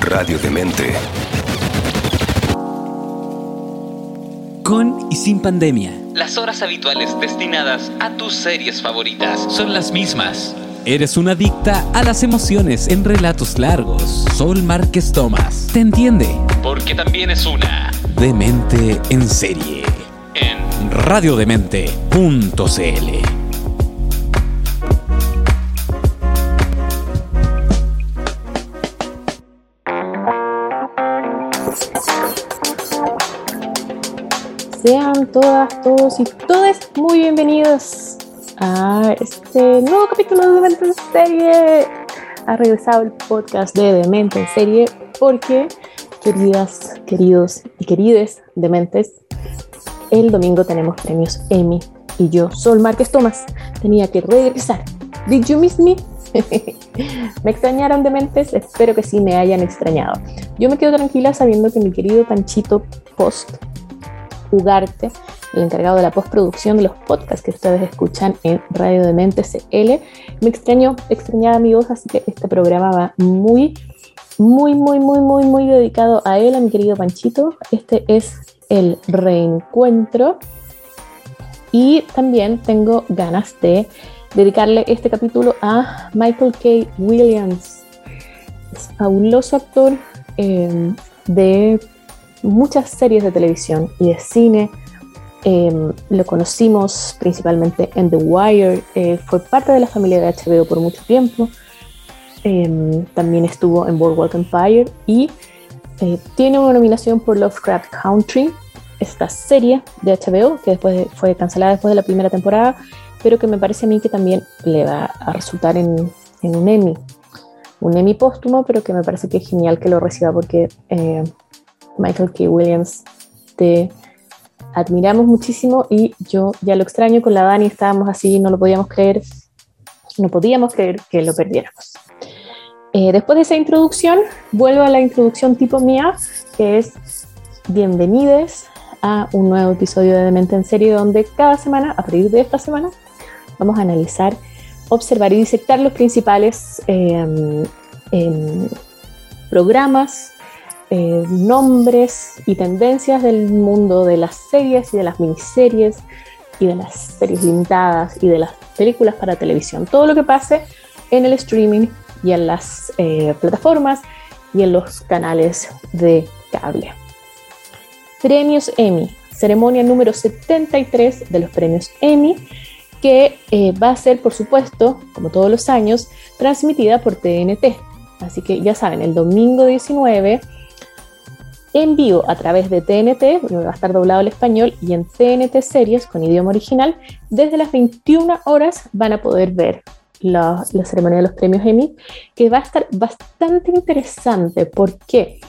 Radio Demente. Con y sin pandemia. Las horas habituales destinadas a tus series favoritas son las mismas. Eres una adicta a las emociones en relatos largos. Sol Márquez Tomás te entiende. Porque también es una Demente en serie. en Radiodemente.cl todas, todos y todas muy bienvenidos a este nuevo capítulo de Demente en Serie. Ha regresado el podcast de Demente en Serie porque, queridas, queridos y querides dementes, el domingo tenemos premios Emmy y yo, Sol Márquez Tomás, tenía que regresar. Did you miss me? ¿Me extrañaron dementes? Espero que sí me hayan extrañado. Yo me quedo tranquila sabiendo que mi querido Panchito Post Ugarte, el encargado de la postproducción de los podcasts que ustedes escuchan en Radio Demente CL. Me extrañó, extrañaba mi voz, así que este programa va muy, muy, muy, muy, muy, muy dedicado a él, a mi querido Panchito. Este es el reencuentro. Y también tengo ganas de dedicarle este capítulo a Michael K. Williams, fabuloso actor eh, de muchas series de televisión y de cine. Eh, lo conocimos principalmente en The Wire, eh, fue parte de la familia de HBO por mucho tiempo. Eh, también estuvo en Boardwalk Empire y eh, tiene una nominación por Lovecraft Country, esta serie de HBO que después de- fue cancelada después de la primera temporada, pero que me parece a mí que también le va a resultar en, en un Emmy. Un Emmy póstumo, pero que me parece que es genial que lo reciba porque eh, Michael K. Williams te admiramos muchísimo y yo ya lo extraño con la Dani, estábamos así, no lo podíamos creer, no podíamos creer que lo perdiéramos. Eh, después de esa introducción, vuelvo a la introducción tipo mía, que es bienvenidos a un nuevo episodio de Demente en Serie, donde cada semana, a partir de esta semana, vamos a analizar, observar y disectar los principales eh, programas, eh, nombres y tendencias del mundo de las series y de las miniseries y de las series limitadas y de las películas para televisión. Todo lo que pase en el streaming y en las eh, plataformas y en los canales de cable. Premios Emmy, ceremonia número 73 de los premios Emmy, que eh, va a ser, por supuesto, como todos los años, transmitida por TNT. Así que ya saben, el domingo 19 en vivo a través de TNT, porque va a estar doblado al español, y en TNT Series con idioma original, desde las 21 horas van a poder ver la, la ceremonia de los premios Emmy, que va a estar bastante interesante. ¿Por qué?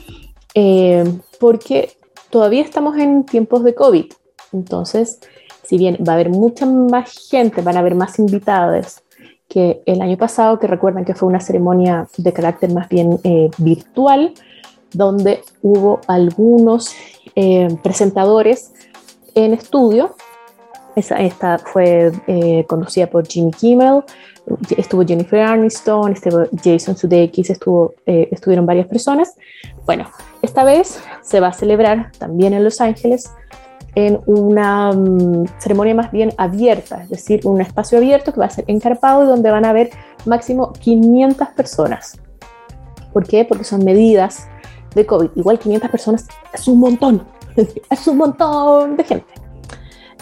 Eh, porque todavía estamos en tiempos de COVID, entonces, si bien va a haber mucha más gente, van a haber más invitados que el año pasado, que recuerdan que fue una ceremonia de carácter más bien eh, virtual, donde hubo algunos eh, presentadores en estudio. Esta fue eh, conducida por Jimmy Kimmel, estuvo Jennifer Aniston, estuvo Jason Sudeikis, estuvo, eh, estuvieron varias personas. Bueno, esta vez se va a celebrar también en Los Ángeles en una um, ceremonia más bien abierta, es decir, un espacio abierto que va a ser encarpado y donde van a haber máximo 500 personas. ¿Por qué? Porque son medidas de COVID. Igual 500 personas es un montón, es un montón de gente.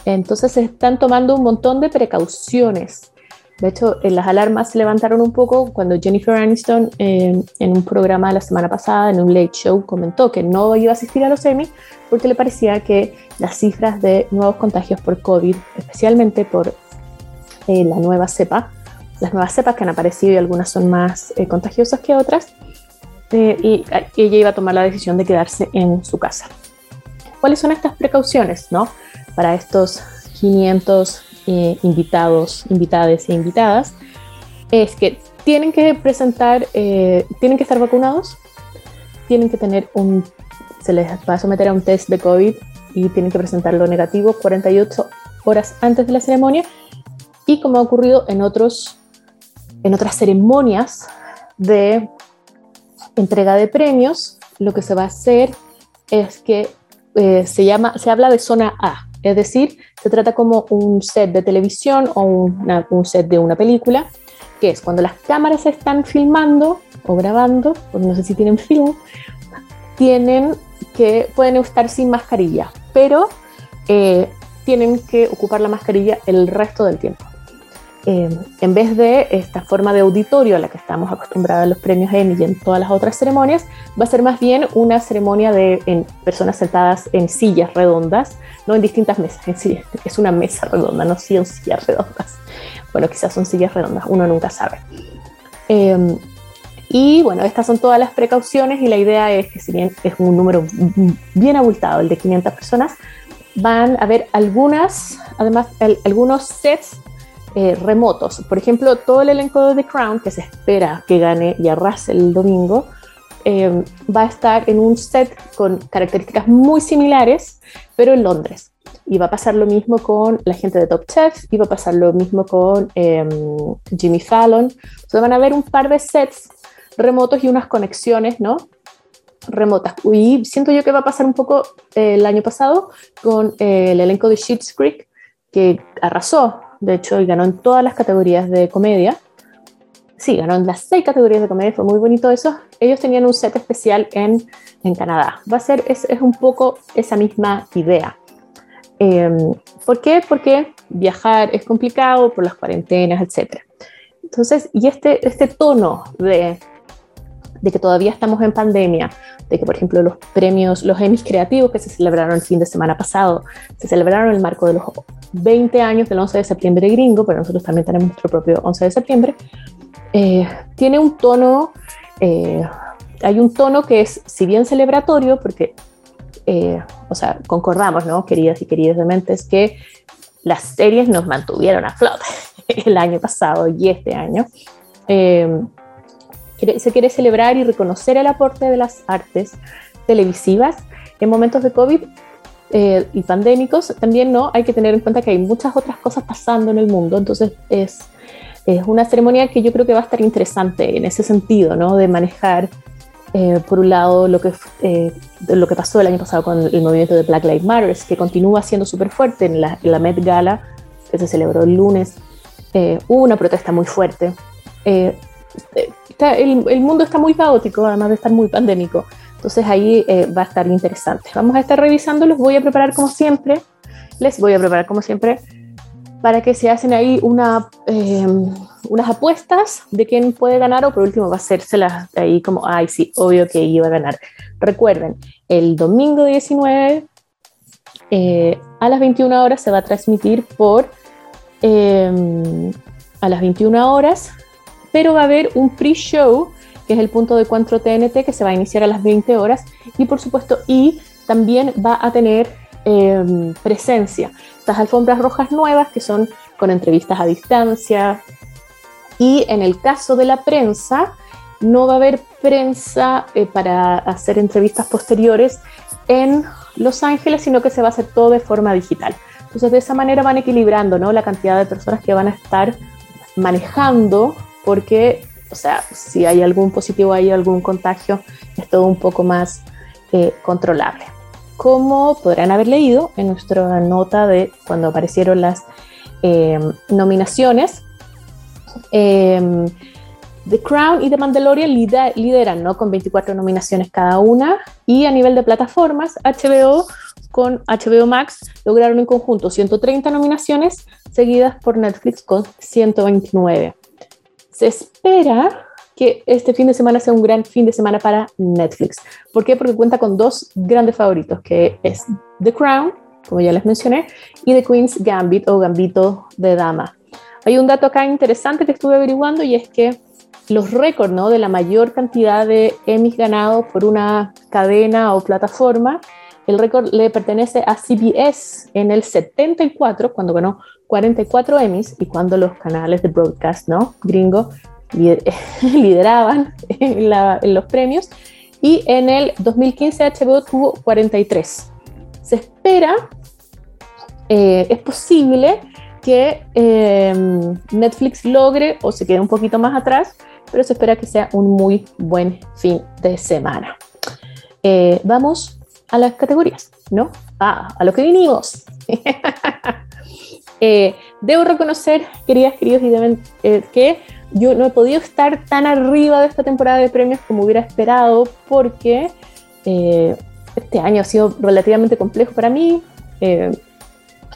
Entonces se están tomando un montón de precauciones. De hecho, eh, las alarmas se levantaron un poco cuando Jennifer Aniston eh, en un programa la semana pasada, en un late show, comentó que no iba a asistir a los Emmy porque le parecía que las cifras de nuevos contagios por COVID, especialmente por eh, la nueva cepa, las nuevas cepas que han aparecido y algunas son más eh, contagiosas que otras, eh, y ella iba a tomar la decisión de quedarse en su casa. ¿Cuáles son estas precauciones, no? Para estos 500 eh, invitados, invitades e invitadas, es que tienen que presentar, eh, tienen que estar vacunados, tienen que tener un, se les va a someter a un test de COVID y tienen que presentarlo negativo 48 horas antes de la ceremonia y como ha ocurrido en otros en otras ceremonias de entrega de premios, lo que se va a hacer es que eh, se, llama, se habla de zona A, es decir, se trata como un set de televisión o un set de una película, que es cuando las cámaras están filmando o grabando, pues no sé si tienen film, tienen que pueden estar sin mascarilla, pero eh, tienen que ocupar la mascarilla el resto del tiempo. Eh, en vez de esta forma de auditorio a la que estamos acostumbrados en los premios Emmy y en todas las otras ceremonias, va a ser más bien una ceremonia de en personas sentadas en sillas redondas, no en distintas mesas, en es una mesa redonda, no son sillas redondas. Bueno, quizás son sillas redondas, uno nunca sabe. Em, y bueno, estas son todas las precauciones y la idea es que si bien es un número bien abultado, el de 500 personas, van a haber algunas, además, algunos sets eh, remotos. Por ejemplo, todo el elenco de The Crown, que se espera que gane y arrase el domingo, eh, va a estar en un set con características muy similares, pero en Londres. Y va a pasar lo mismo con la gente de Top Chef, y va a pasar lo mismo con em, Jimmy Fallon. Entonces van a haber un par de sets remotos y unas conexiones, ¿no? remotas. Y siento yo que va a pasar un poco eh, el año pasado con el elenco de Sheets Creek, que arrasó de hecho, y ganó en todas las categorías de comedia. Sí, ganó en las seis categorías de comedia, fue muy bonito eso. Ellos tenían un set especial en, en Canadá. Va a ser, es, es un poco esa misma idea. Em, ¿Por qué? Porque viajar es complicado por las cuarentenas, etc. Entonces, y este, este tono de, de que todavía estamos en pandemia, de que, por ejemplo, los premios, los Emmys creativos que se celebraron el fin de semana pasado, se celebraron en el marco de los 20 años del 11 de septiembre gringo, pero nosotros también tenemos nuestro propio 11 de septiembre, eh, tiene un tono, eh, hay un tono que es, si bien celebratorio, porque, eh, o sea, concordamos, ¿no? Queridas y queridos de mentes, que las series nos mantuvieron a flote el año pasado y este año. se quiere celebrar y reconocer el aporte de las artes televisivas en momentos de COVID eh, y pandémicos, también no hay que tener en cuenta que hay muchas otras cosas pasando en el mundo, entonces es, es una ceremonia que yo creo que va a estar interesante en ese sentido, ¿no? de manejar eh, por un lado lo que, eh, lo que pasó el año pasado con el movimiento de Black Lives Matter, que continúa siendo súper fuerte en la, en la, Met Gala, que se celebró el lunes, hubo una protesta muy fuerte. el, el mundo está muy caótico, además de estar muy pandémico. Entonces ahí eh, va a estar interesante. Vamos a estar revisando, los voy a preparar como siempre, les voy a preparar como siempre para que se hacen ahí em, unas apuestas de quién puede ganar o por último va a hacérselas ahí como, ay sí, obvio que iba a ganar. Recuerden, el domingo 19 eh, a las 21 horas se va a transmitir por em, a las 21 horas, pero va a haber un pre-show que es el punto de encuentro TNT que se va a iniciar a las 20 horas y por supuesto y también va a tener em, presencia estas alfombras rojas nuevas que son con entrevistas a distancia y en el caso de la prensa no va a haber prensa eh, para hacer entrevistas posteriores en Los Ángeles, sino que se va a hacer todo de forma digital. Entonces, de esa manera van equilibrando ¿no? la cantidad de personas que van a estar manejando, porque o sea, si hay algún positivo, hay algún contagio, es todo un poco más eh, controlable. Como podrán haber leído en nuestra nota de cuando aparecieron las em, nominaciones, em, The Crown y The Mandalorian lideran ¿no? con 24 nominaciones cada una y a nivel de plataformas, HBO con HBO Max lograron en conjunto 130 nominaciones seguidas por Netflix con 129 se espera que este fin de semana sea un gran fin de semana para Netflix. ¿Por qué? Porque cuenta con dos grandes favoritos, que es The Crown, como ya les mencioné, y The Queen's Gambit o Gambito de Dama. Hay un dato acá interesante que estuve averiguando y es que los récords ¿no? de la mayor cantidad de Emmys ganados por una cadena o plataforma, el récord le pertenece a CBS en el 74, cuando ganó 44 Emmys y cuando los canales de broadcast ¿no? gringo lideraban en, los premios. Y en el 2015 HBO tuvo 43. Se espera, eh, es posible que eh, Netflix logre o se quede un poquito más atrás pero se espera que sea un muy buen fin de semana. Eh, vamos a las categorías, ¿no? Ah, a lo que vinimos. Eh, debo reconocer, queridas, queridos, y que yo no he podido estar tan arriba de esta temporada de premios como hubiera esperado porque este año ha sido relativamente complejo para mí.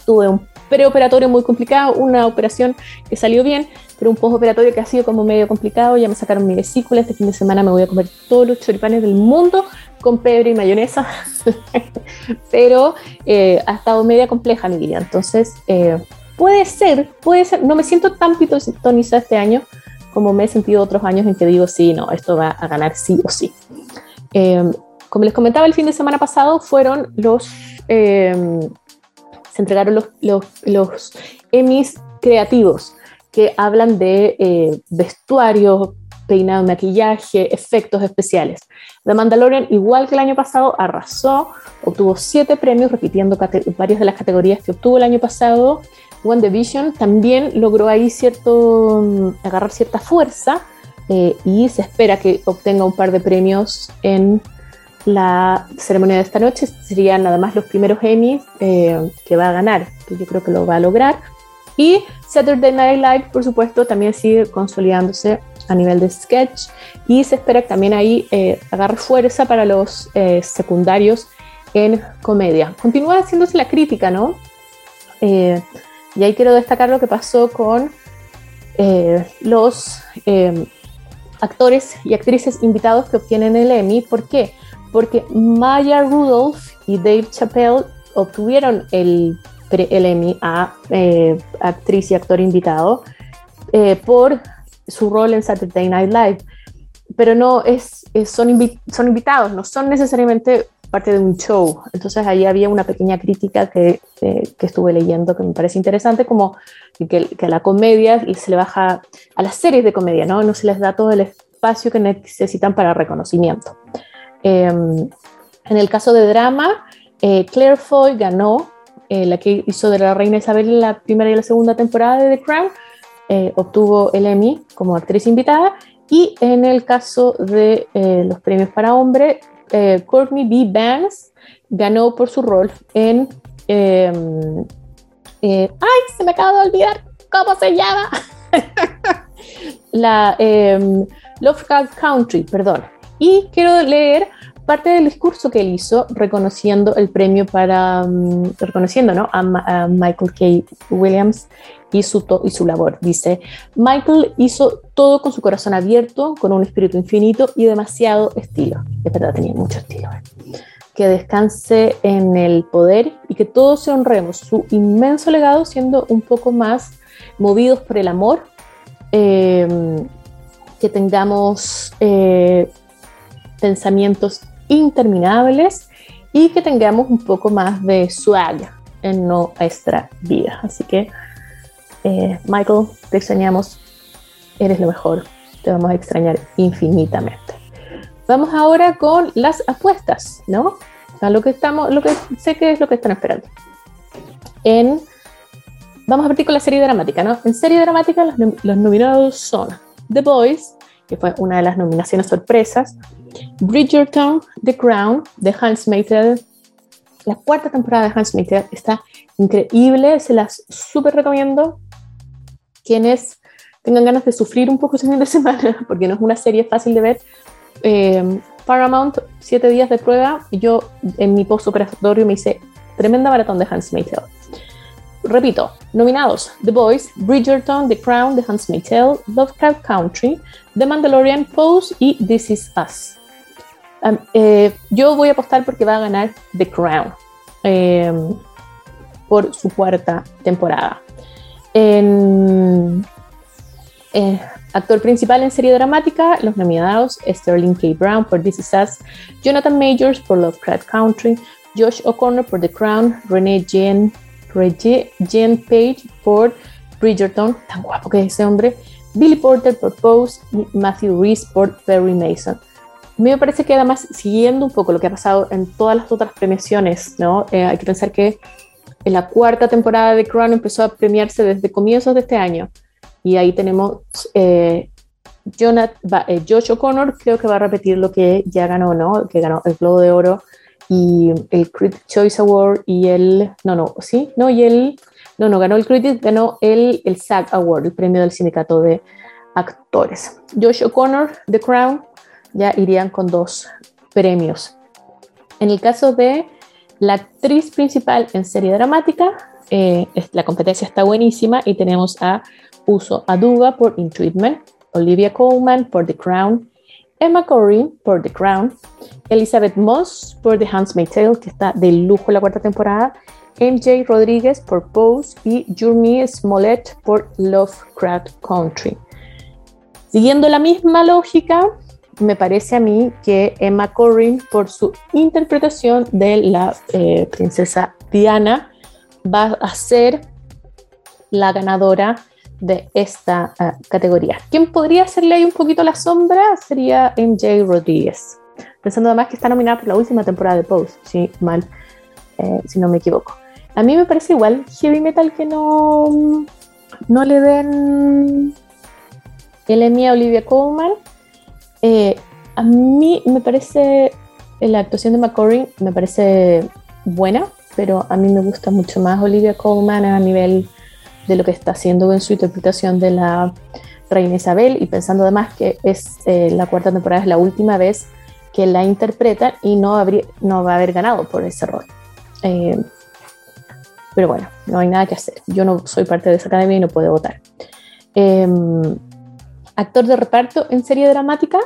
tuve un preoperatorio muy complicado, una operación que salió bien, pero un postoperatorio que ha sido como medio complicado. Ya me sacaron mi vesícula, este fin de semana me voy a comer todos los choripanes del mundo con pebre y mayonesa, pero eh, ha estado media compleja mi vida. Entonces, eh, puede ser, puede ser, no me siento tan pitonizada este año como me he sentido otros años en que digo, sí, no, esto va a ganar sí o sí. Eh, como les comentaba el fin de semana pasado, fueron los se entregaron los, los, los Emmys creativos que hablan de eh, vestuario, peinado, maquillaje, efectos especiales. The Mandalorian, igual que el año pasado, arrasó, obtuvo siete premios, repitiendo varias de las categorías que obtuvo el año pasado. One Division también logró ahí cierto, mm, agarrar cierta fuerza eh, y se espera que obtenga un par de premios en la ceremonia de esta noche serían nada más los primeros Emmys eh, que va a ganar, que yo creo que lo va a lograr. Y Saturday Night Live, por supuesto, también sigue consolidándose a nivel de sketch y se espera que también ahí eh, agarre fuerza para los eh, secundarios en comedia. Continúa haciéndose la crítica, ¿no? y ahí quiero destacar lo que pasó con los actores y actrices invitados que obtienen el Emmy. ¿Por qué? porque Maya Rudolph y Dave Chappelle obtuvieron el, el Emmy a eh, actriz y actor invitado eh, por su rol en Saturday Night Live. Pero no es, son, son invitados, no son necesariamente parte de un show. Entonces ahí había una pequeña crítica que, que estuve leyendo que me parece interesante, como que, a la comedia se le baja, a las series de comedia, ¿no? No se les da todo el espacio que necesitan para reconocimiento. Em, en el caso de drama, eh, Claire Foy ganó, eh, la que hizo de la reina Isabel en la primera y la segunda temporada de The Crown, eh, obtuvo el Emmy como actriz invitada. Y en el caso de los premios para hombre, Courtney B. Banks ganó por su rol en... Em, ¡Ay! Se me acaba de olvidar cómo se llama. la em, Lovecraft Country, perdón. Y quiero leer parte del discurso que él hizo reconociendo el premio para, mm, reconociendo ¿no? a, Michael K. Williams y su, y su labor. Dice, Michael hizo todo con su corazón abierto, con un espíritu infinito y demasiado estilo. Es verdad, tenía mucho estilo. ¿eh? Que descanse en el poder y que todos honremos su inmenso legado siendo un poco más movidos por el amor. Eh, que tengamos eh, pensamientos interminables y que tengamos un poco más de swag en nuestra vida. Así que, eh, Michael, te extrañamos, eres lo mejor, te vamos a extrañar infinitamente. Vamos ahora con las apuestas, ¿no? A lo que estamos, lo que sé que es lo que están esperando. En, vamos a partir con la serie dramática, ¿no? En serie dramática los, los nominados son The Boys, que fue una de las nominaciones sorpresas, Bridgerton, The Crown, de Hans Mater. La cuarta temporada de Hans Mater está increíble, se las súper recomiendo. Quienes tengan ganas de sufrir un poco ese fin de semana, porque no es una serie fácil de ver. Eh, Paramount, siete días de prueba, yo en mi post operatorio me hice tremenda maratón de Hans Mater. Repito, nominados: The Boys, Bridgerton, The Crown, The Handmaid's Tale, Lovecraft Country, The Mandalorian, Pose y This Is Us. Eh, yo voy a apostar porque va a ganar The Crown em, por su cuarta temporada. En, eh, actor principal en serie dramática, los nominados Sterling K. Brown por This Is Us, Jonathan Majors por Lovecraft Country, Josh O'Connor por The Crown, Renee Jean, Jean Page por Bridgerton, tan guapo que es ese hombre, Billy Porter por Pose y Matthew Reese por Perry Mason. Me parece que además, siguiendo un poco lo que ha pasado en todas las otras premiaciones, ¿no? Eh, hay que pensar que en la cuarta temporada de Crown empezó a premiarse desde comienzos de este año. Y ahí tenemos eh, eh, Josh O'Connor creo que va a repetir lo que ya ganó, ¿no? Que ganó el Globo de Oro y el Critic Choice Award y el, no, no, sí, no, y el, no, no, ganó el Critic, ganó el, el SAG Award, el premio del sindicato de actores. Josh O'Connor, The Crown, ya irían con dos premios. En el caso de la actriz principal en serie dramática, eh, la competencia está buenísima y tenemos a Uso Aduba por In Treatment, Olivia Colman por The Crown, Emma Corrin por The Crown, Elizabeth Moss por The Handmaid's Tale, que está de lujo la cuarta temporada, MJ Rodríguez por Pose y Jeremy Smollett por Lovecraft Country. Siguiendo la misma lógica, me parece a mí que Emma Corrin, por su interpretación de la eh, princesa Diana, va a ser la ganadora de esta eh, categoría. ¿Quién podría hacerle ahí un poquito la sombra? Sería MJ Rodríguez. Pensando además que está nominada por la última temporada de Pose, si mal, eh, si no me equivoco. A mí me parece igual heavy metal que no, no le den el Emmy a Olivia Colman. Eh, a mí me parece la actuación de McCorry me parece buena, pero a mí me gusta mucho más Olivia Colman a nivel de lo que está haciendo en su interpretación de la reina Isabel y pensando además que es eh, la cuarta temporada es la última vez que la interpreta y no, habría, no va a haber ganado por ese rol. Eh, pero bueno, no hay nada que hacer. Yo no soy parte de esa academia y no puedo votar. Em, actor de reparto en serie dramática,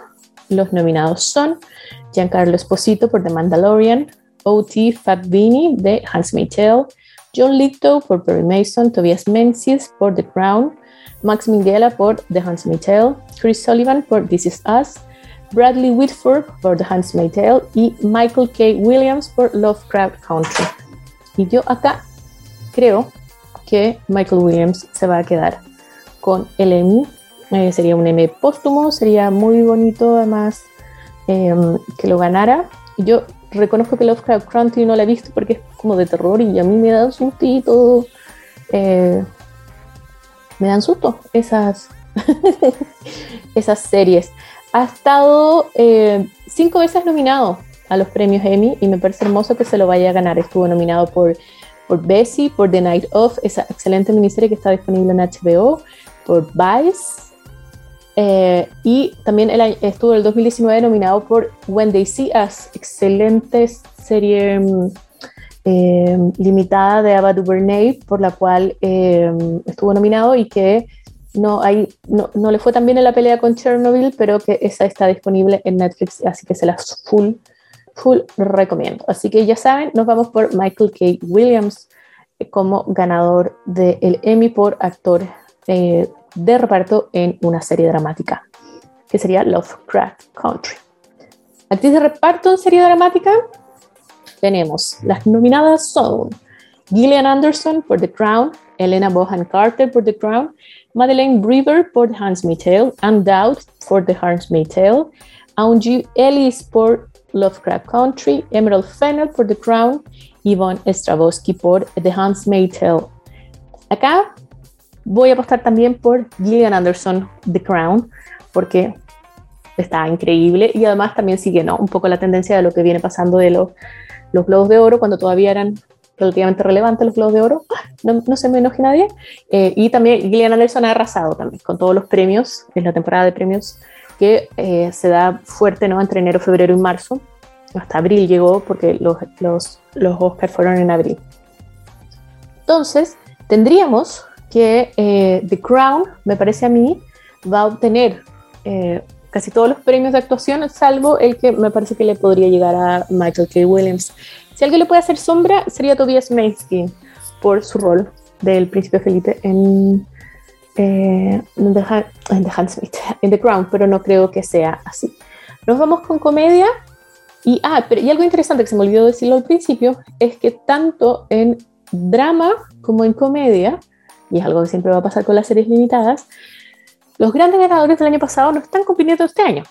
los nominados son Giancarlo Esposito por The Mandalorian, O.T. Fabini de Hans Tale, John Lithgow por Perry Mason, Tobias Menzies por The Crown, Max Minghella por The Handmaid's Tale, Chris Sullivan por This Is Us, Bradley Whitford por The Handmaid's Tale y Michael K. Williams por Lovecraft Country. Y yo acá creo que Michael Williams se va a quedar con el Emmy. Eh, sería un Emmy póstumo, sería muy bonito además em, que lo ganara. Yo reconozco que Lovecraft Country no la he visto porque es como de terror y a mí me dan sustito. Eh, me dan susto esas, esas series. Ha estado eh, cinco veces nominado a los premios Emmy y me parece hermoso que se lo vaya a ganar. Estuvo nominado por, por Bessie, por The Night Of, esa excelente miniserie que está disponible en HBO, por Vice, eh, y también estuvo en el 2019 nominado por When They See Us, excelente serie mm, eh, limitada de Ava DuVernay, por la cual eh, estuvo nominado y que no, hay, no, no, le fue tan bien en la pelea con Chernobyl, pero que esa está disponible en Netflix, así que se las full, full recomiendo. Así que ya saben, nos vamos por Michael K. Williams como ganador del Emmy por actor de reparto en una serie dramática, que sería Lovecraft Country. Actriz de reparto en serie dramática, tenemos las nominadas son Gillian Anderson por The Crown, Elena Bohan Carter por The Crown, Madeleine Brewer por The Handmaid's Tale, Anne Dowd por The Handmaid's Tale, Aungie Ellis por Lovecraft Country, Emerald Fennell por The Crown, Yvonne Stravosky por The Handmaid's Tale. Acá Voy a apostar también por Gillian Anderson, The Crown, porque está increíble y además también sigue ¿no? un poco la tendencia de lo que viene pasando de los, los Globos de Oro, cuando todavía eran relativamente relevantes los Globos de Oro, no, no se me enoje nadie. Eh, y también Gillian Anderson ha arrasado también con todos los premios, en la temporada de premios que eh, se da fuerte ¿no? entre enero, febrero y marzo. Hasta abril llegó porque los, los, los Oscars fueron en abril. Entonces, tendríamos que eh, The Crown, me parece a mí, va a obtener eh, casi todos los premios de actuación, salvo el que me parece que le podría llegar a Michael K. Williams. Si alguien le puede hacer sombra, sería Tobias Menzies por su rol del príncipe Felipe en, eh, en, The, en en The Crown, pero no creo que sea así. Nos vamos con comedia. Y, ah, pero, y algo interesante que se me olvidó decirlo al principio es que tanto en drama como en comedia, y es algo que siempre va a pasar con las series limitadas, los grandes ganadores del año pasado no están compitiendo este año,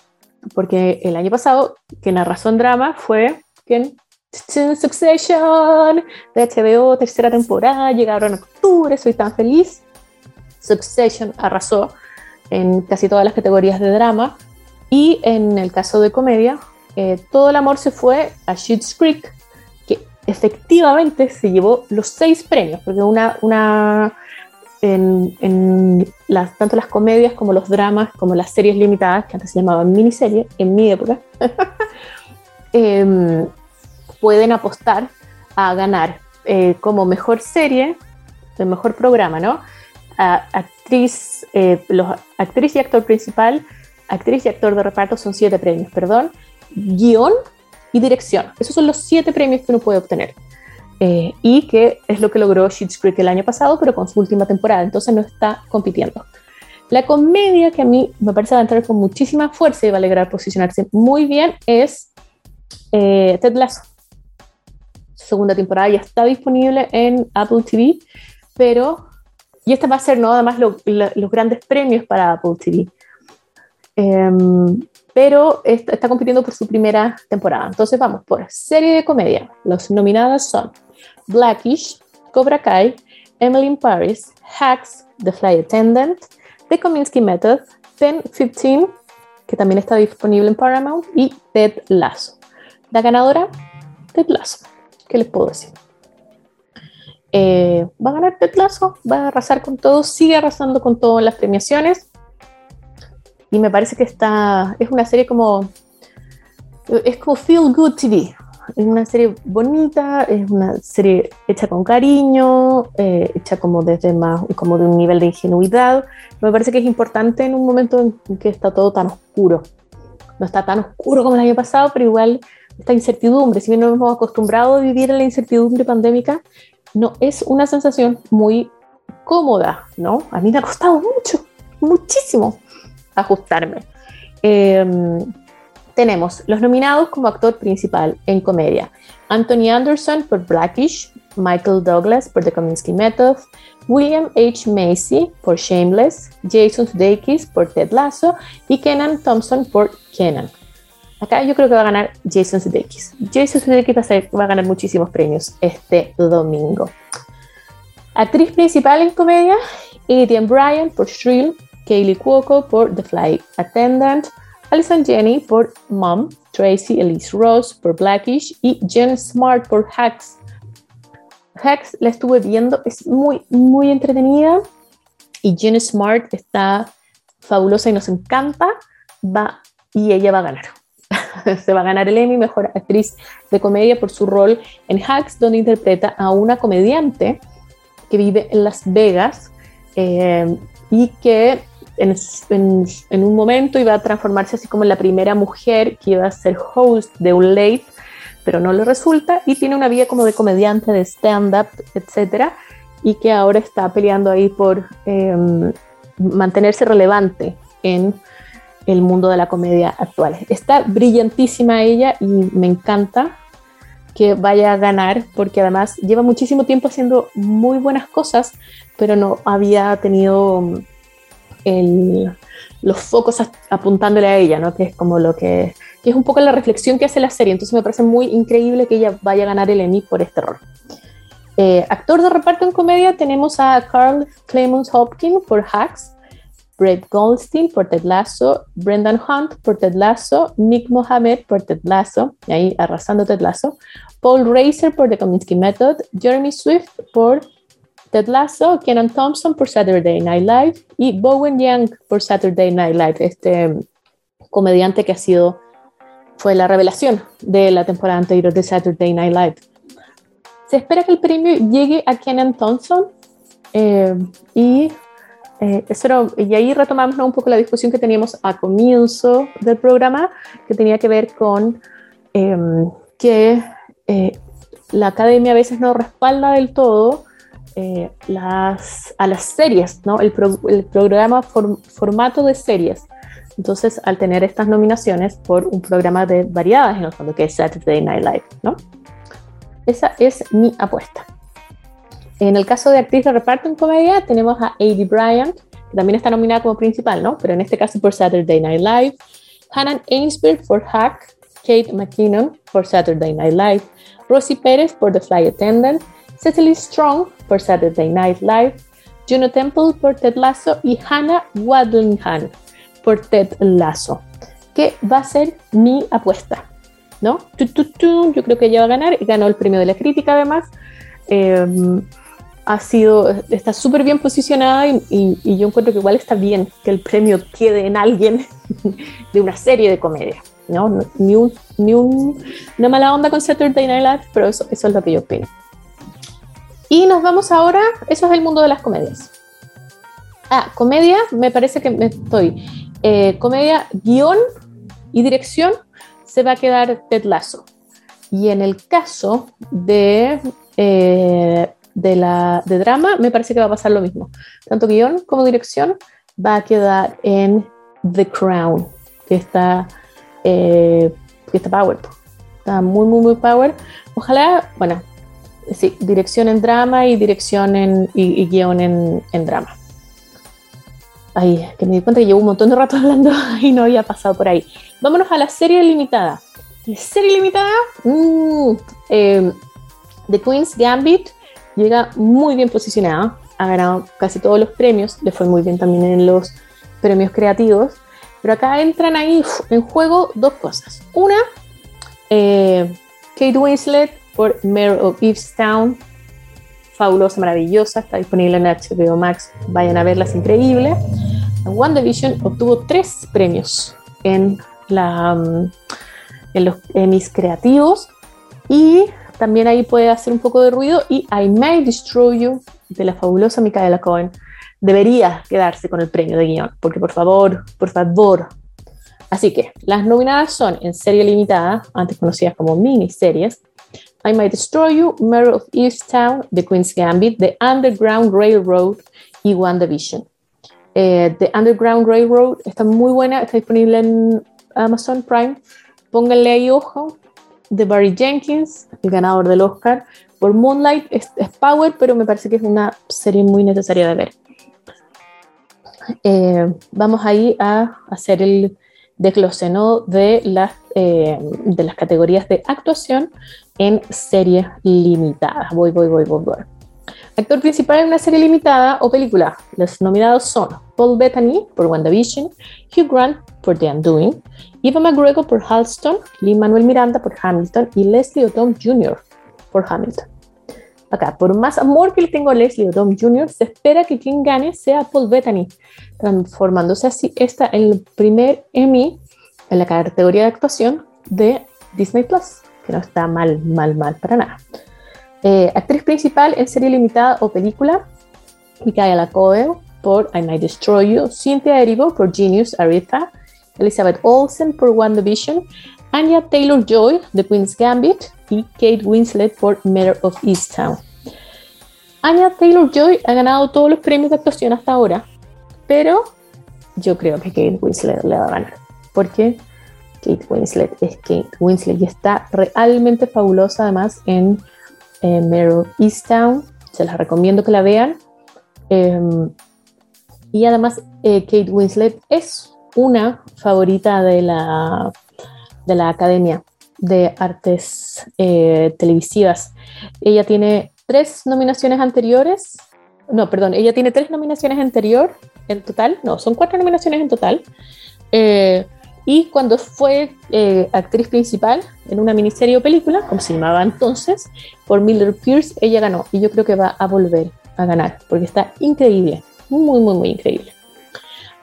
porque el año pasado quien arrasó en drama fue quien Succession de HBO, tercera temporada, llegaron en octubre, soy tan feliz. Succession arrasó en casi todas las categorías de drama. Y en el caso de comedia, eh, todo el amor se fue a Schitt's Creek, que efectivamente se llevó los seis premios, porque una, una en, las, tanto las comedias como los dramas, como las series limitadas, que antes se llamaban miniseries, en mi época, em, pueden apostar a ganar eh, como mejor serie, el mejor programa, ¿no? Actriz, eh, los, actriz y actor principal, actriz y actor de reparto son siete premios, perdón, guion y dirección. Esos son los siete premios que uno puede obtener. Eh, y que es lo que logró Schitt's Creek el año pasado, pero con su última temporada, entonces no está compitiendo. La comedia que a mí me parece va a entrar con muchísima fuerza y va a lograr posicionarse muy bien es eh, Ted Lasso. segunda temporada ya está disponible en Apple TV, pero, y esta va a ser no además los grandes premios para Apple TV. Em, pero está, compitiendo por su primera temporada. Entonces vamos por serie de comedia. Los nominadas son Blackish, Cobra Kai, Emily in Paris, Hacks, The Fly Attendant, The Kominsky Method, 1015, que también está disponible en Paramount, y Ted Lasso. La ganadora, Ted Lasso. ¿Qué les puedo decir? Eh, va a ganar Ted Lasso, va a arrasar con todo, sigue arrasando con todo en las premiaciones. Y me parece que está, es una serie como, es como Feel Good TV es una serie bonita, es una serie hecha con cariño, eh, hecha como desde más, como de un nivel de ingenuidad. Me parece que es importante en un momento en que está todo tan oscuro. No está tan oscuro como el año pasado, pero igual esta incertidumbre, si bien nos hemos acostumbrado a vivir en la incertidumbre pandémica, no es una sensación muy cómoda, ¿no? A mí me ha costado mucho, muchísimo ajustarme. Eh, tenemos los nominados como actor principal en comedia. Anthony Anderson por Blackish, Michael Douglas por The Kominsky Method, William H. Macy por Shameless, Jason Sudeikis por Ted Lasso y Kenan Thompson por Kenan. Acá yo creo que va a ganar Jason Sudeikis. Jason Sudeikis va a, ganar muchísimos premios este domingo. Actriz principal en comedia, Adrian Bryan por Shrill, Kaylee Cuoco por The Flight Attendant, Alison Jenny por Mom, Tracy Elise Ross por Blackish y Jen Smart por Hacks. Hacks la estuve viendo, es muy, muy entretenida y Jen Smart está fabulosa y nos encanta. Va, y ella va a ganar. Se va a ganar el Emmy Mejor Actriz de Comedia por su rol en Hacks, donde interpreta a una comediante que vive en Las Vegas eh, y que en, un momento iba a transformarse así como en la primera mujer que iba a ser host de un late, pero no le resulta y tiene una vida como de comediante, de stand-up, etcétera, y que ahora está peleando ahí por em, mantenerse relevante en el mundo de la comedia actual. Está brillantísima ella y me encanta que vaya a ganar porque además lleva muchísimo tiempo haciendo muy buenas cosas, pero no había tenido los focos apuntándole a ella, ¿no? que es como lo que, es un poco la reflexión que hace la serie. Entonces me parece muy increíble que ella vaya a ganar el Emmy por este rol. Eh, actor de reparto en comedia tenemos a Carl Clemens Hopkins por Hacks, Brett Goldstein por Ted Lasso, Brendan Hunt por Ted Lasso, Nick Mohammed por Ted Lasso, ahí arrasando Ted Lasso, Paul Racer por The Kominsky Method, Jeremy Swift por Ted Lasso, Kenan Thompson por Saturday Night Live y Bowen Young por Saturday Night Live, este comediante que ha sido, fue la revelación de la temporada anterior de Saturday Night Live. Se espera que el premio llegue a Kenan Thompson eh, y, eh, eso y ahí retomamos un poco la discusión que teníamos a comienzo del programa, que tenía que ver con em, que eh, la academia a veces no respalda del todo eh, las, a las series, ¿no? el, el programa formato de series. Entonces, al tener estas nominaciones por un programa de variadas, en el fondo, que es Saturday Night Live, ¿no? Esa es mi apuesta. En el caso de actriz de reparto en comedia, tenemos a Adi Bryant, que también está nominada como principal, ¿no? Pero en este caso por Saturday Night Live. Hannah Ainsworth por Hack, Kate McKinnon por Saturday Night Live, Rosie Pérez por The Fly Attendant, Cecily Strong por Saturday Night Live, Juno Temple por Ted Lasso y Hannah Wadlingham por Ted Lasso, que va a ser mi apuesta. ¿no? Yo creo que ella va a ganar y ganó el premio de la crítica además. Em, ha sido, está súper bien posicionada y, yo encuentro que igual está bien que el premio quede en alguien de una serie de comedia. ¿no? Ni, un, ni un, una mala onda con Saturday Night Live, pero eso, eso es lo que yo opino. Y nos vamos ahora, eso es el mundo de las comedias. Ah, comedia, me parece que me estoy. Eh, comedia, guion y dirección se va a quedar Ted Lasso. Y en el caso de, eh, de, la, de drama, me parece que va a pasar lo mismo. Tanto guion como dirección va a quedar en The Crown, que está, eh, que está power. Está muy, muy, muy power. Ojalá, bueno, sí, dirección en drama y dirección en, y, guion en, en drama. Ay, que me di cuenta que llevo un montón de rato hablando y no había pasado por ahí. Vámonos a la serie limitada. Serie limitada, mm, eh, The Queen's Gambit llega muy bien posicionada, ha ganado casi todos los premios, le fue muy bien también en los premios creativos, pero acá entran ahí en juego dos cosas. Una, eh, Kate Winslet por Mayor of Evestown, fabulosa, maravillosa, está disponible en HBO Max, vayan a verla, es increíble. WandaVision obtuvo tres premios en la, mm, en los Emmys creativos y también ahí puede hacer un poco de ruido y I May Destroy You de la fabulosa Micaela Cohen debería quedarse con el premio de guion, porque por favor, por favor. Así que las nominadas son en serie limitada, antes conocidas como miniseries, I May Destroy You, Mare of Easttown, The Queen's Gambit, The Underground Railroad y WandaVision. Eh, The Underground Railroad está muy buena, está disponible en Amazon Prime, pónganle ahí ojo, de Barry Jenkins, el ganador del Oscar, por Moonlight, es, Power, pero me parece que es una serie muy necesaria de ver. Eh, vamos ahí a hacer el desglose de, las, eh, de las categorías de actuación en series limitadas. Voy, voy, voy, voy, voy. Actor principal en una serie limitada o película. Los nominados son Paul Bettany por WandaVision, Hugh Grant por The Undoing, Eva McGregor por Halston, Lin Manuel Miranda por Hamilton y Leslie Odom Jr. por Hamilton. Acá, por más amor que le tengo a Leslie Odom Jr., se espera que quien gane sea Paul Bettany, transformándose así esta en el primer Emmy en la categoría de actuación de Disney Plus, que no está mal, mal, mal para nada. Eh, actriz principal en serie limitada o película, Micaela Coel por I Might Destroy You, Cynthia Erivo por Genius Aretha, Elizabeth Olsen por WandaVision, Anya Taylor-Joy de Queen's Gambit y Kate Winslet por Mayor of Easttown. Anya Taylor-Joy ha ganado todos los premios de actuación hasta ahora, pero yo creo que Kate Winslet le va a ganar, porque Kate Winslet es Kate Winslet y está realmente fabulosa además en eh, Meryl Easttown, se las recomiendo que la vean. Em, y además, eh, Kate Winslet es una favorita de la, de la Academia de Artes eh, Televisivas. Ella tiene tres nominaciones anteriores. No, perdón, ella tiene tres nominaciones anterior en total. No, son cuatro nominaciones en total. Eh, y cuando fue eh, actriz principal en una miniserie o película, como se llamaba entonces, por Miller Pierce, ella ganó. Y yo creo que va a volver a ganar, porque está increíble, muy, muy, muy increíble.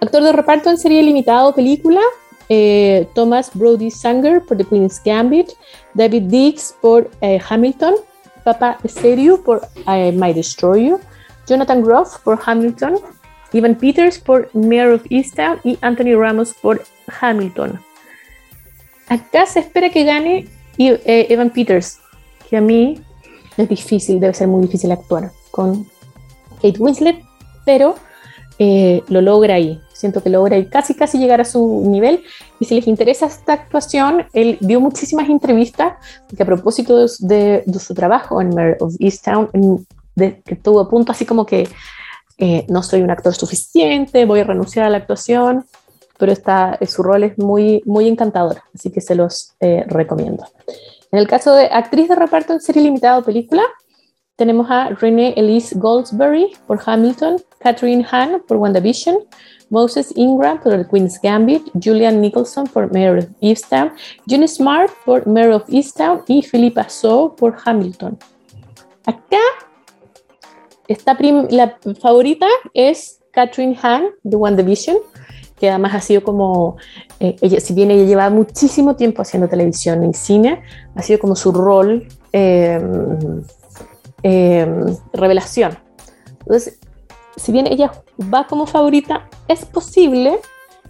Actor de reparto en serie limitada o película, eh, Thomas Brody Sanger por The Queen's Gambit, David Dix por eh, Hamilton, Papa Stereo por My Destroy You, Jonathan Groff por Hamilton, Evan Peters por Mayor of Easttown y Anthony Ramos por Hamilton. Acá se espera que gane eh, Evan Peters, que a mí es difícil, debe ser muy difícil actuar con Kate Winslet, pero eh, lo logra ahí. Siento que logra casi casi llegar a su nivel. Y si les interesa esta actuación, él dio muchísimas entrevistas que a propósito de, su trabajo en Mayor of Easttown, de, que tuvo a punto así como que eh, no soy un actor suficiente, voy a renunciar a la actuación pero está, su rol es muy, muy encantador, así que se los eh, recomiendo. En el caso de actriz de reparto en serie limitada película, tenemos a Renee Elise Goldsberry por Hamilton, Catherine Hahn por WandaVision, Moses Ingram por The Queen's Gambit, Julian Nicholson por Mayor of Easttown, June Smart por Mayor of Easttown y Philippa So por Hamilton. Acá, esta la favorita es Catherine Hahn de WandaVision, que además ha sido como, eh, ella, si bien ella lleva muchísimo tiempo haciendo televisión y cine, ha sido como su rol eh, eh, revelación. Entonces, si bien ella va como favorita, es posible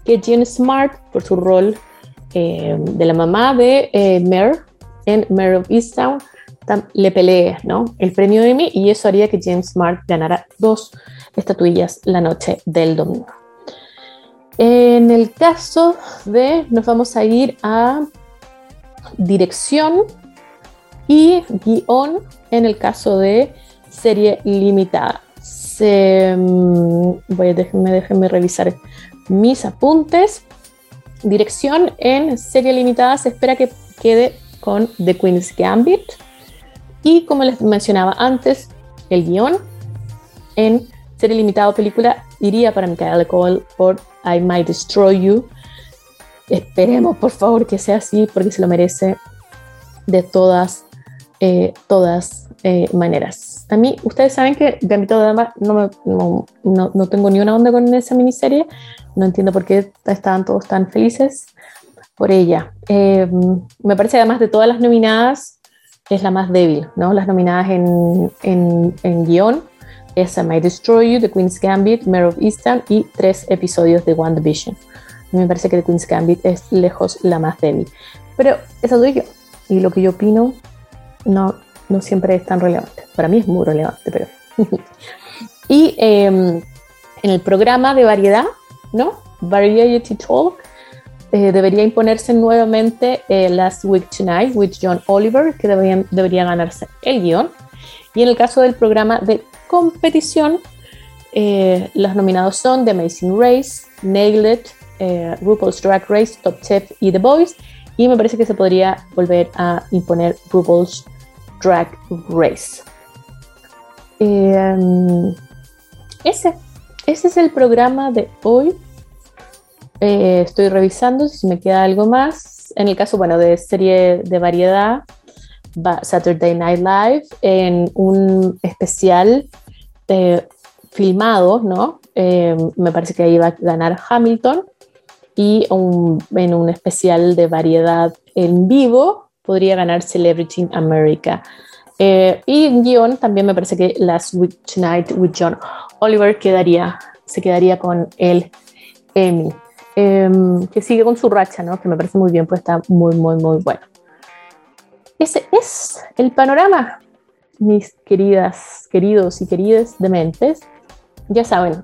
que Jean Smart, por su rol eh, de la mamá de eh, Mare en Mare of Easttown, le pelee ¿no? el premio Emmy y eso haría que James Smart ganara dos estatuillas la noche del domingo. En el caso de, nos vamos a ir a dirección y guion en el caso de serie limitada. Mm, voy déjenme, déjenme revisar mis apuntes. Dirección en serie limitada se espera que quede con The Queen's Gambit. Y como les mencionaba antes, el guion en serie limitada o película iría para Michael Cole por I Might Destroy You. Esperemos por favor que sea así porque se lo merece de todas, eh, todas eh, maneras. A mí, ustedes saben que Gambito de Dama no, no, no, tengo ni una onda con esa miniserie. No entiendo por qué estaban todos tan felices por ella. Eh, me parece además de todas las nominadas, es la más débil, ¿no? Las nominadas en, en, en guion es I Might Destroy You, The Queen's Gambit, Mare of Easttown y tres episodios de One Division. Me parece que The Queen's Gambit es lejos la más débil. Pero eso soy yo. Y lo que yo opino no, no siempre es tan relevante. Para mí es muy relevante, pero... y em, en el programa de variedad, ¿no? Variety Talk, eh, debería imponerse nuevamente eh, Last Week Tonight with John Oliver, que debería ganarse el guion. Y en el caso del programa de competición, eh, los nominados son The Amazing Race, Nailed RuPaul's Drag Race, Top Chef y The Voice. Y me parece que se podría volver a imponer RuPaul's Drag Race. Em, ese, ese es el programa de hoy. Eh, estoy revisando si me queda algo más. En el caso, bueno, de serie de variedad, Saturday Night Live en un especial eh, filmado, ¿no? Em, me parece que ahí va a ganar Hamilton y en un especial de variedad en vivo podría ganar Celebrity in America. Eh, y guion también me parece que Last Week Tonight with John Oliver quedaría, se quedaría con el Emmy, em, que sigue con su racha, ¿no? que me parece muy bien, pues está muy, muy, muy bueno. Ese es el panorama, mis queridas, queridos y queridas dementes. Ya saben,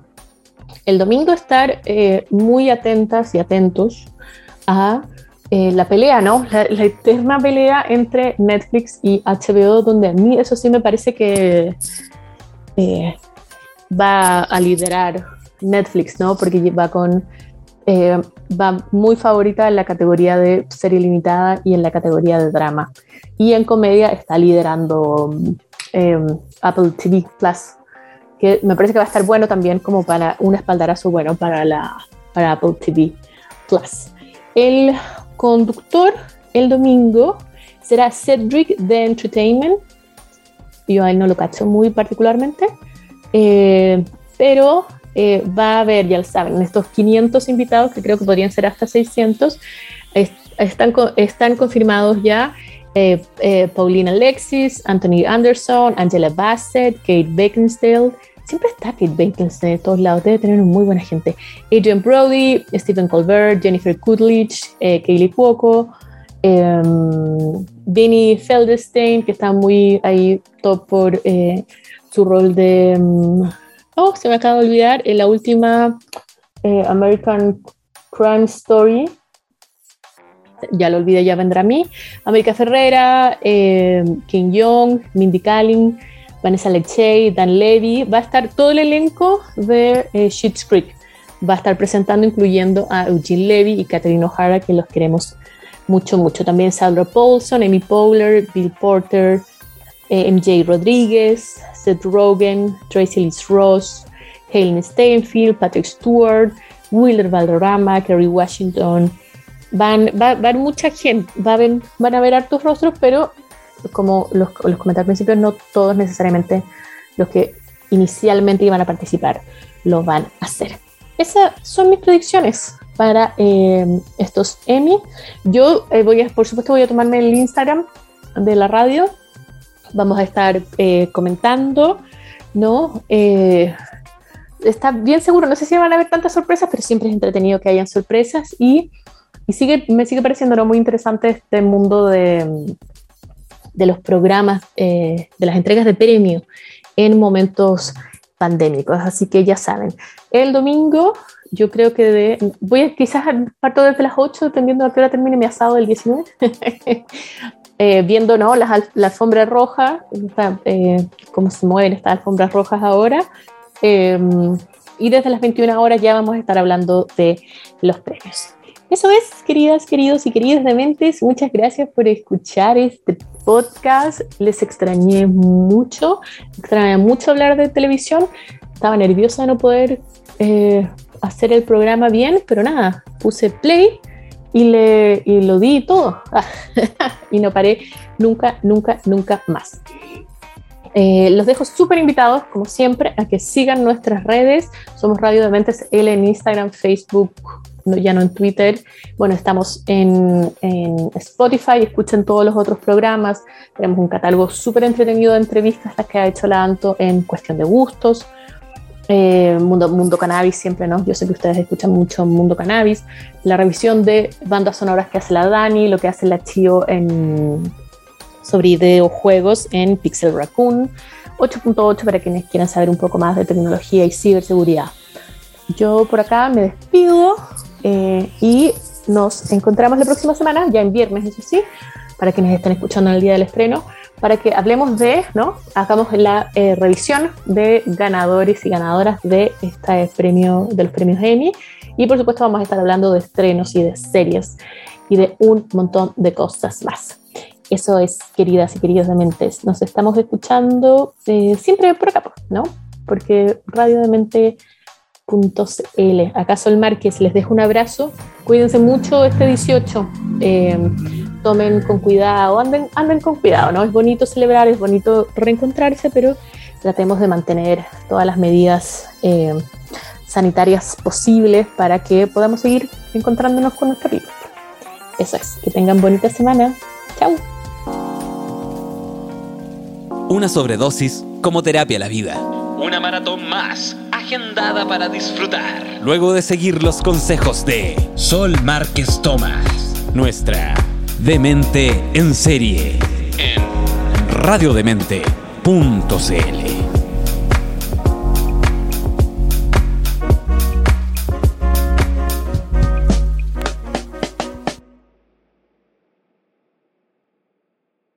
el domingo estar eh, muy atentas y atentos a eh, la pelea, ¿no? La, eterna pelea entre Netflix y HBO, donde a mí eso sí me parece que eh, va a liderar Netflix, ¿no? Porque va con eh, va muy favorita en la categoría de serie limitada y en la categoría de drama. Y en comedia está liderando Apple TV Plus, que me parece que va a estar bueno también como para un espaldarazo bueno para, la, para Apple TV Plus. El conductor el domingo será Cedric de Entertainment. Yo a él no lo cacho muy particularmente, eh, pero eh, va a haber, ya lo saben, estos 500 invitados, que creo que podrían ser hasta 600, están, están confirmados ya eh, Paulina Alexis, Anthony Anderson, Angela Bassett, Kate Beckinsale, siempre está Kate Beckinsale de todos lados, debe tener muy buena gente. Adrian Brody, Stephen Colbert, Jennifer Coolidge, eh, Kaylee Cuoco, eh, Vinnie Feldstein, que está muy ahí top por eh, su rol de... Mm, oh, se me acaba de olvidar, en la última eh, American Crime Story. Ya lo olvidé, ya vendrá a mí. América Ferrera, King Young, Mindy Kaling, Vanessa Lechey, Dan Levy, va a estar todo el elenco de eh, Creek. Va a estar presentando, incluyendo a Eugene Levy y Catherine O'Hara, que los queremos mucho, mucho. También Sandra Paulson, Amy Powler, Bill Porter, eh, MJ Rodríguez, Seth Rogen, Tracy Ellis Ross, Helen Steinfeld, Patrick Stewart, Wheeler Valderrama, Kerry Washington. Van, va, haber mucha gente, va a van a ver hartos rostros, pero como los, los comenté al principio, no todos necesariamente los que inicialmente iban a participar lo van a hacer. Esas son mis predicciones para eh, estos Emmy. Yo eh, voy a, por supuesto, voy a tomarme el Instagram de la radio. Vamos a estar eh, comentando, ¿no? está bien seguro, no sé si van a haber tantas sorpresas, pero siempre es entretenido que hayan sorpresas y, y sigue, me sigue pareciendo muy interesante este mundo de, de los programas, de las entregas de premio en momentos pandémicos. Así que ya saben, el domingo yo creo que de, voy a quizás parto desde las 8, dependiendo a qué hora termine mi asado del 19. eh, viendo ¿no? la, la alfombra roja, eh, cómo se mueven estas alfombras rojas ahora. Em, y desde las 21 horas ya vamos a estar hablando de los premios. Eso es, queridas, queridos y queridas de mentes, muchas gracias por escuchar este podcast. Les extrañé mucho, extrañé mucho hablar de televisión. Estaba nerviosa de no poder eh, hacer el programa bien, pero nada, puse play y, le, y lo di todo. y no paré nunca, nunca, nunca más. Eh, los dejo súper invitados, como siempre, a que sigan nuestras redes. Somos Radio de Mentes L en Instagram, Facebook, ya no en Twitter. Bueno, estamos en, en Spotify, escuchen todos los otros programas. Tenemos un catálogo súper entretenido de entrevistas, las que ha hecho la Anto en cuestión de gustos. Eh, mundo, mundo Cannabis siempre, ¿no? Yo sé que ustedes escuchan mucho Mundo Cannabis. La revisión de bandas sonoras que hace la Dani, lo que hace la Chio en, sobre videojuegos en Pixel Raccoon. 8.8 para quienes quieran saber un poco más de tecnología y ciberseguridad. Yo por acá me despido eh, y nos encontramos la próxima semana, ya en viernes, eso sí, para quienes estén escuchando el día del estreno, para que hablemos de, ¿no? Hagamos la eh, revisión de ganadores y ganadoras de este premio, de los premios Emmy. Y por supuesto vamos a estar hablando de estrenos y de series y de un montón de cosas más. Eso es, queridas y queridos de mentes. Nos estamos escuchando eh, siempre por acá, ¿no? Porque Radio de Mente .cl. Acá Sol Márquez, les dejo un abrazo. Cuídense mucho este 18. Eh, tomen con cuidado, anden, anden con cuidado, ¿no? Es bonito celebrar, es bonito reencontrarse, pero tratemos de mantener todas las medidas eh, sanitarias posibles para que podamos seguir encontrándonos con nuestro amigo. Eso es, que tengan bonita semana. Chao. Una sobredosis como terapia a la vida. Una maratón más agendada para disfrutar. Luego de seguir los consejos de Sol Márquez Tomás, nuestra Demente en serie en radiodemente.cl.